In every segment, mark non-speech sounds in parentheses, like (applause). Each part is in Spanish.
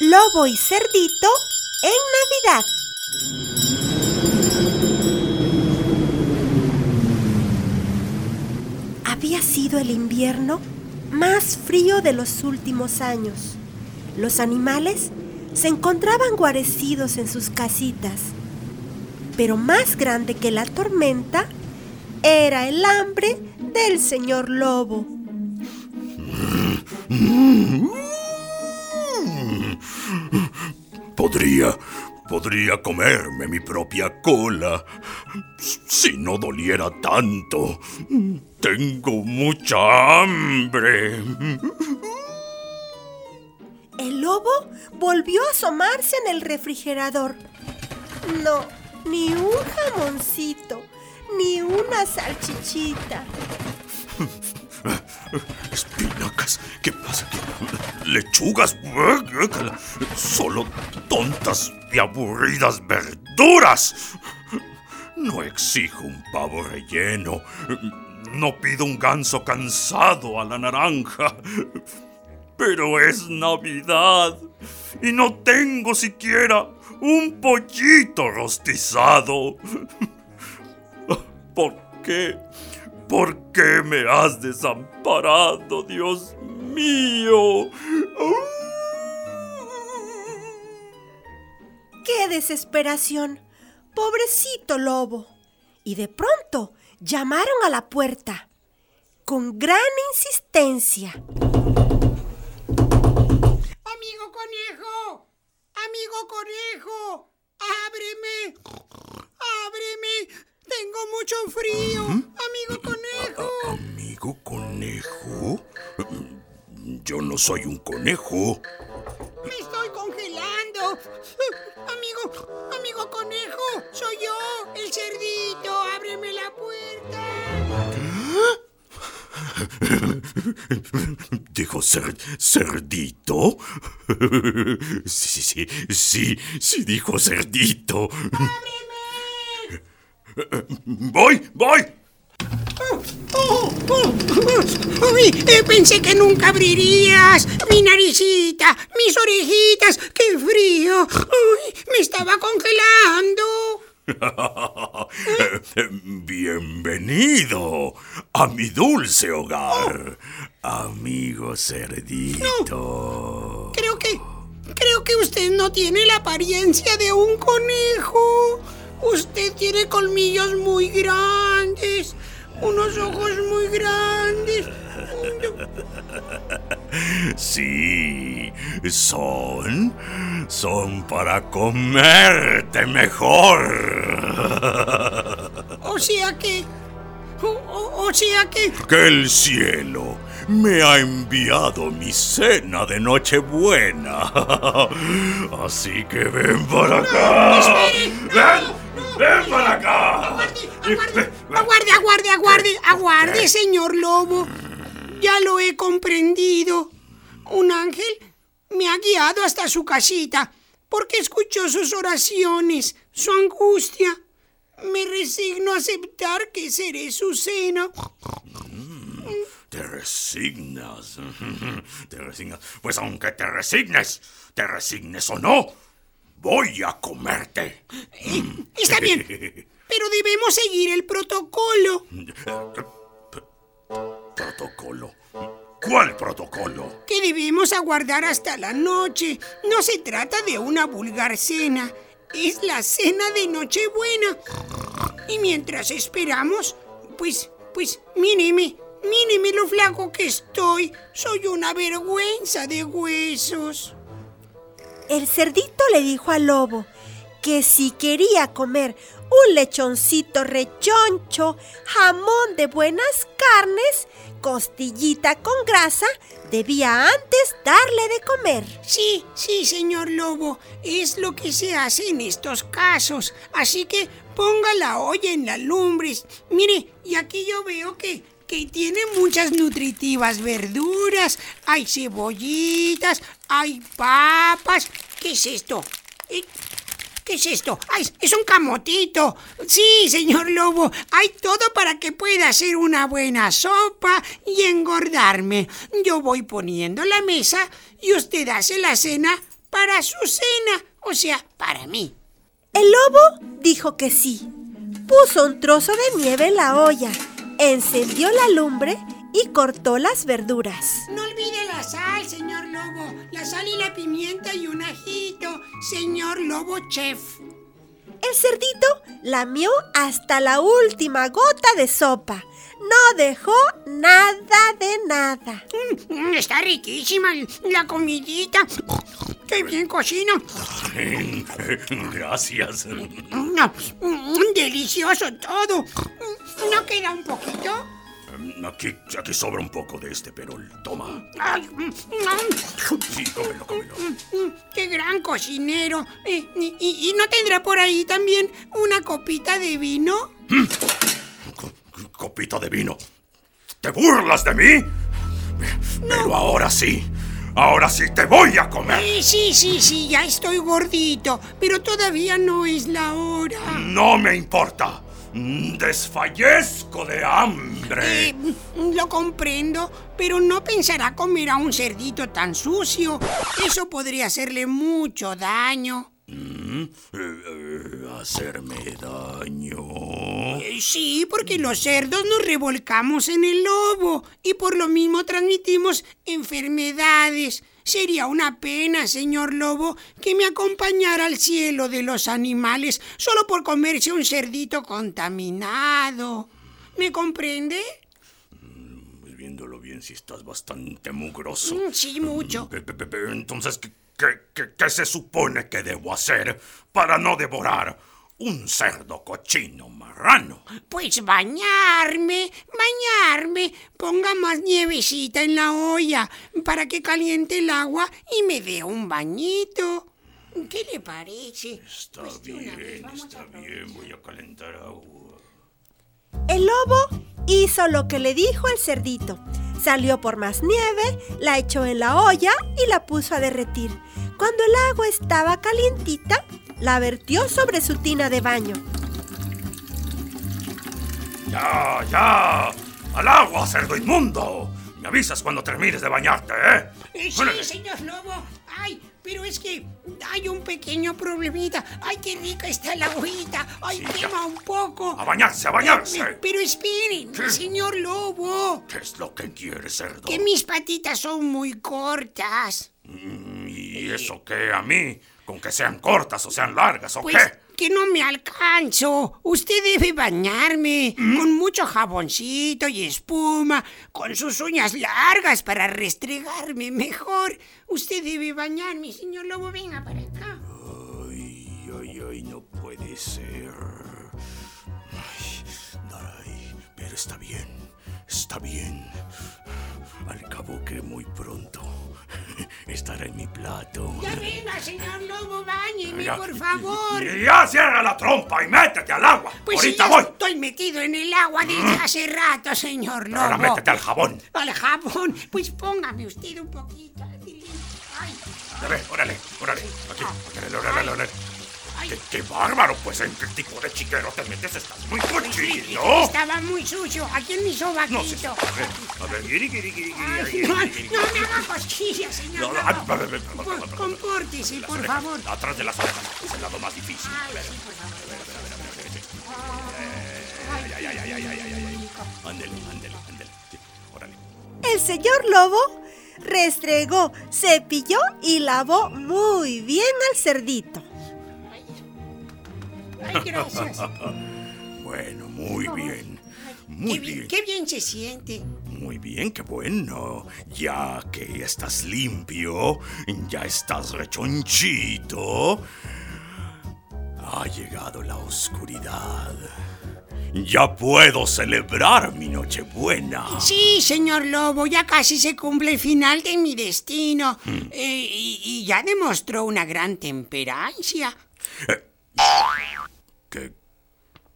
Lobo y Cerdito en Navidad. Había sido el invierno más frío de los últimos años. Los animales se encontraban guarecidos en sus casitas, pero más grande que la tormenta era el hambre del señor lobo. (laughs) Podría, podría comerme mi propia cola si no doliera tanto. Tengo mucha hambre. El lobo volvió a asomarse en el refrigerador. No, ni un jamoncito, ni una salchichita. (laughs) Espinacas, ¿qué pasa? Lechugas, solo tontas y aburridas verduras. No exijo un pavo relleno. No pido un ganso cansado a la naranja. Pero es Navidad y no tengo siquiera un pollito rostizado. ¿Por qué? ¿Por qué me has desamparado, Dios mío? ¡Qué desesperación! Pobrecito lobo. Y de pronto llamaron a la puerta, con gran insistencia. Amigo conejo, amigo conejo, ábreme, ábreme. Tengo mucho frío, amigo conejo. ¿Amigo conejo? Yo no soy un conejo. Me estoy congelando. Amigo, amigo conejo, soy yo, el cerdito. Ábreme la puerta. ¿Dijo ser, cerdito? Sí, sí, sí, sí, dijo cerdito. ¡Ábreme! ¡Voy! ¡Voy! Oh, Uy, pensé que nunca abrirías. Mi naricita, mis orejitas, qué frío. Uy, me estaba congelando. (laughs) Bienvenido a mi dulce hogar, amigo cerdito. Creo que. Creo que usted no tiene la apariencia de un conejo. Usted tiene colmillos muy grandes, unos ojos muy grandes. Sí, son. Son para comerte mejor. O sea que. O, o sea que. Que el cielo me ha enviado mi cena de Nochebuena. (laughs) Así que ven para acá. ¡Ven! ¡Ven para acá! Aguarde, aguarde, aguarde, aguarde, aguarde, señor lobo. Ya lo he comprendido. Un ángel me ha guiado hasta su casita porque escuchó sus oraciones, su angustia. Me resigno a aceptar que seré su cena. Te resignas. (laughs) Te resignas. Pues aunque te resignes, te resignes o no, voy a comerte. Está bien, pero debemos seguir el protocolo. ¿Protocolo? ¿Cuál protocolo? Que debemos aguardar hasta la noche. No se trata de una vulgar cena. Es la cena de Nochebuena. Y mientras esperamos, pues, pues, míreme, míreme lo flaco que estoy. Soy una vergüenza de huesos. El cerdito le dijo al lobo que si quería comer un lechoncito rechoncho, jamón de buenas carnes, costillita con grasa, debía antes darle de comer. Sí, sí, señor lobo, es lo que se hace en estos casos. Así que ponga la olla en la lumbres. Mire, y aquí yo veo que que tiene muchas nutritivas verduras, hay cebollitas, hay papas. ¿Qué es esto? Eh, ¿Qué es esto? ¡Ay, es un camotito! Sí, señor Lobo, hay todo para que pueda hacer una buena sopa y engordarme. Yo voy poniendo la mesa y usted hace la cena para su cena, o sea, para mí. El lobo dijo que sí. Puso un trozo de nieve en la olla, encendió la lumbre y cortó las verduras. No olvide la sal, señor lobo. La sal y la pimienta y un ajito, señor lobo chef. El cerdito lamió hasta la última gota de sopa. No dejó nada de nada. Mm, está riquísima la comidita. ¡Qué bien cocina! Gracias. Mm, delicioso todo. ¿No queda un poquito? Aquí, aquí sobra un poco de este, pero toma. Sí, cómelo, cómelo. ¡Qué gran cocinero! Eh, ¿Y, no tendrá por ahí también una copita de vino? ¿Copita de vino? ¿Te burlas de mí? Pero ahora sí. Ahora sí te voy a comer. Sí, sí, sí, ya estoy gordito, pero todavía no es la hora. No me importa. Desfallezco de hambre. Eh, lo comprendo, pero no pensará comer a un cerdito tan sucio. Eso podría hacerle mucho daño. Mm, eh, ¿Hacerme daño? Eh, sí, porque los cerdos nos revolcamos en el lobo y por lo mismo transmitimos enfermedades. Sería una pena, señor lobo, que me acompañara al cielo de los animales solo por comerse un cerdito contaminado. ¿Me comprende? Mm, viéndolo bien, si estás bastante mugroso. Mm, sí, mucho. Entonces, ¿qué, se supone que debo hacer para no devorar un cerdo cochino marrano. Pues bañarme, bañarme. Ponga más nievecita en la olla para que caliente el agua y me dé un bañito. ¿Qué le parece? Está pues bien, está bien. Voy a calentar agua. El lobo hizo lo que le dijo el cerdito. Salió por más nieve, la echó en la olla y la puso a derretir. Cuando el agua estaba calientita, la vertió sobre su tina de baño. ¡Ya, ya! ¡Al agua, cerdo inmundo! Me avisas cuando termines de bañarte, ¿eh? eh sí, señor Lobo. Ay, pero es que hay un pequeño problemita. Ay, qué rica está la agüita. Ay, quema un poco. A bañarse, a bañarse. Eh, pero esperen, señor Lobo. ¿Qué es lo que quiere, cerdo? Que mis patitas son muy cortas. Mm, ¿Y eso qué a mí? ¿Con que sean cortas o sean largas o pues, qué? Que no me alcanzo. Usted debe bañarme ¿Mm? con mucho jaboncito y espuma, con sus uñas largas para restregarme mejor. Usted debe bañarme, señor Lobo. Venga para acá. Ay, ay, ay, no puede ser. Ay, pero está bien, está bien. Al cabo que muy pronto estará en mi plato. Ya venga, señor Lobo, bañeme, por favor. Ya cierra la trompa y métete al agua. Pues Ahorita voy. Estoy metido en el agua desde mm. hace rato, señor Lobo. Ahora métete al jabón. Al jabón. Pues póngame usted un poquito. Ay. ver, órale, órale. Aquí, órale, órale, órale. Qué, bárbaro, pues en qué tipo de chiquero te metes, estás muy cochino. Estaba muy sucio, aquí en mi sobaquito. No, sí, a ver, a ver, guiri, guiri, guiri, guiri, no, no me haga cosquillas, señor. No, compórtese, por favor. Atrás de las orejas, es el lado más difícil. Ay, sí, por favor. A ver, a ver, a ver, a ver. Ay, ay, ay, ay, ay, ay, ay. Ándele, ándele, ándele. órale. El señor Lobo restregó, cepilló y lavó muy bien al cerdito. Gracias. (laughs) bueno, muy bien. Muy bien, Qué bien se siente. Muy bien, qué bueno. Ya que estás limpio, ya estás rechonchito. Ha llegado la oscuridad. Ya puedo celebrar mi Nochebuena. Sí, señor Lobo, ya casi se cumple el final de mi destino. Hmm. Eh, y, ya demostró una gran temperancia. Eh, ¿Qué,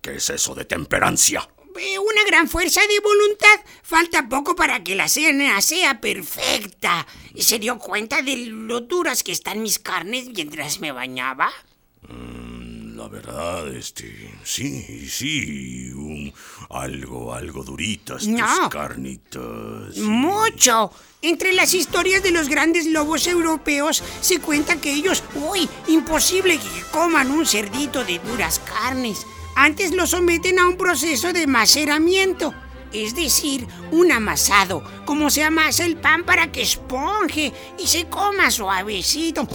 qué es eso de temperancia? Eh, una gran fuerza de voluntad. Falta poco para que la cena sea perfecta. ¿Se dio cuenta de lo duras que están mis carnes mientras me bañaba? Mm, la verdad, este, sí, sí, un, algo, algo duritas tus No. carnitas. Mucho. Entre las historias de los grandes lobos europeos se cuenta que ellos, uy, imposible que coman un cerdito de duras carnes. Antes lo someten a un proceso de maceramiento, es decir, un amasado, como se amasa el pan para que esponje y se coma suavecito.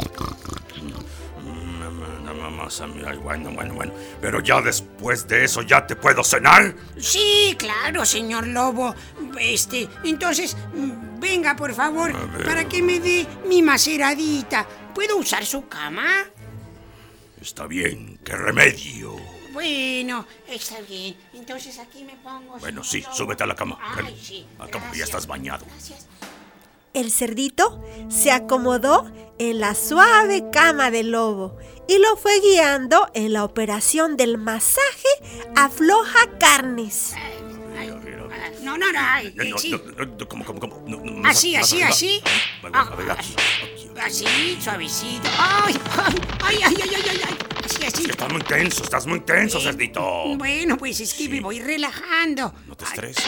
Bueno, bueno, bueno. Pero ya después de eso, ¿ya te puedo cenar? Sí, claro, señor lobo. Este, entonces, mm, venga, por favor, para que me dé mi maceradita. ¿Puedo usar su cama? Está bien, qué remedio. Bueno, está bien. Entonces aquí me pongo. Bueno, sí, súbete a la cama. Ay, Ven, sí. a la cama, que ya estás bañado. Gracias. El cerdito se acomodó en la suave cama del lobo y lo fue guiando en la operación del masaje afloja carnes. Ay, ah, No, no, no. ay, no, sí. no, no, ¿Cómo, cómo, cómo? No, no, más Así, así, así. Así, suavecito. Ay, ay, ay, ay, ay, Así. Es que estás muy tenso, estás muy tenso, cerdito. Bueno, pues es que Sí. me voy relajando. No te estreses.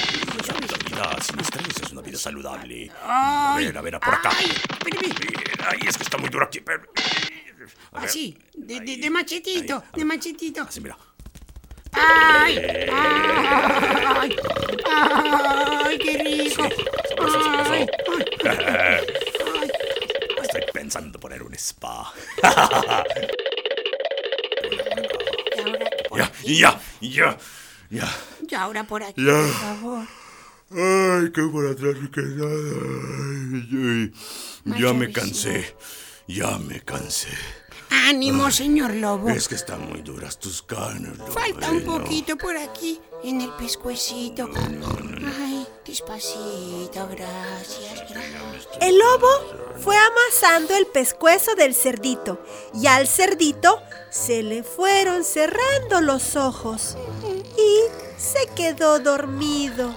La vida sin estrés es una vida saludable. A Ay, ver, a ver, por acá. Ay, espérame. Ay, es que está muy duro aquí. A. Así, de, de, Ahí, de machetito, ahí, a de machetito. Así, mira. ¡Ay! ¡Ay! ¡Ay! ¡Qué rico! Eso, eso, eso. Ay, ay, ay. (laughs) Estoy pensando poner un spa. (laughs) Por Ya, aquí. ya, ya, ya. Y ahora por aquí, Ya. por favor. Ay, qué por atrás que nada. Ay, Ya me cansé. Ya me cansé. Ánimo, señor lobo. Es que están muy duras tus carnes. lo Falta un bueno. poquito por aquí, en el pescuecito. Ay, despacito, gracias, gracias. El lobo fue amasando el pescuezo del cerdito y al cerdito se le fueron cerrando los ojos y se quedó dormido.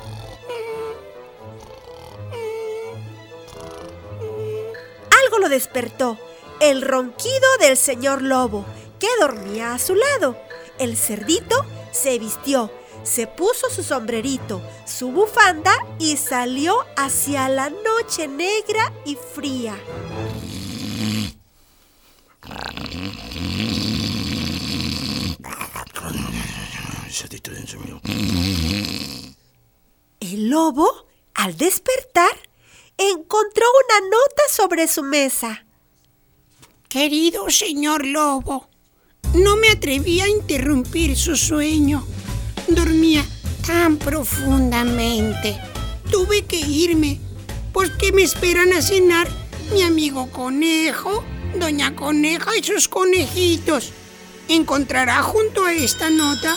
Algo lo despertó, el ronquido del señor lobo, que dormía a su lado. El cerdito se vistió, se puso su sombrerito, su bufanda y salió hacia la noche negra y fría. El lobo, al despertar, encontró una nota sobre su mesa. Querido señor lobo, no me atreví a interrumpir su sueño. Dormía tan profundamente. Tuve que irme, porque me esperan a cenar mi amigo conejo, doña coneja y sus conejitos. Encontrará junto a esta nota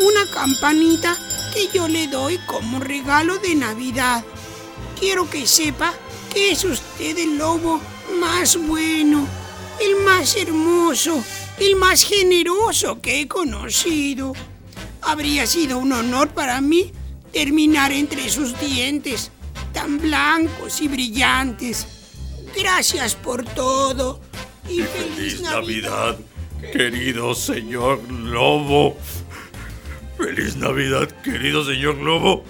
una campanita que yo le doy como regalo de Navidad. Quiero que sepa que es usted el lobo más bueno, el más hermoso, el más generoso que he conocido. Habría sido un honor para mí terminar entre sus dientes, tan blancos y brillantes. Gracias por todo y feliz, Feliz Navidad. Navidad, querido señor Lobo. Feliz Navidad, querido señor Lobo.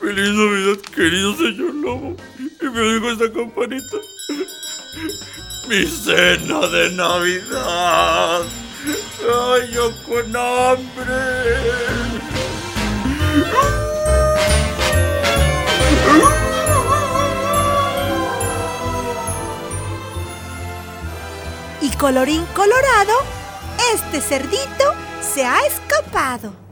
Feliz Navidad, querido señor Lobo. Y me dijo esta campanita. Mi cena de Navidad. Con hambre. Y colorín colorado, este cerdito se ha escapado.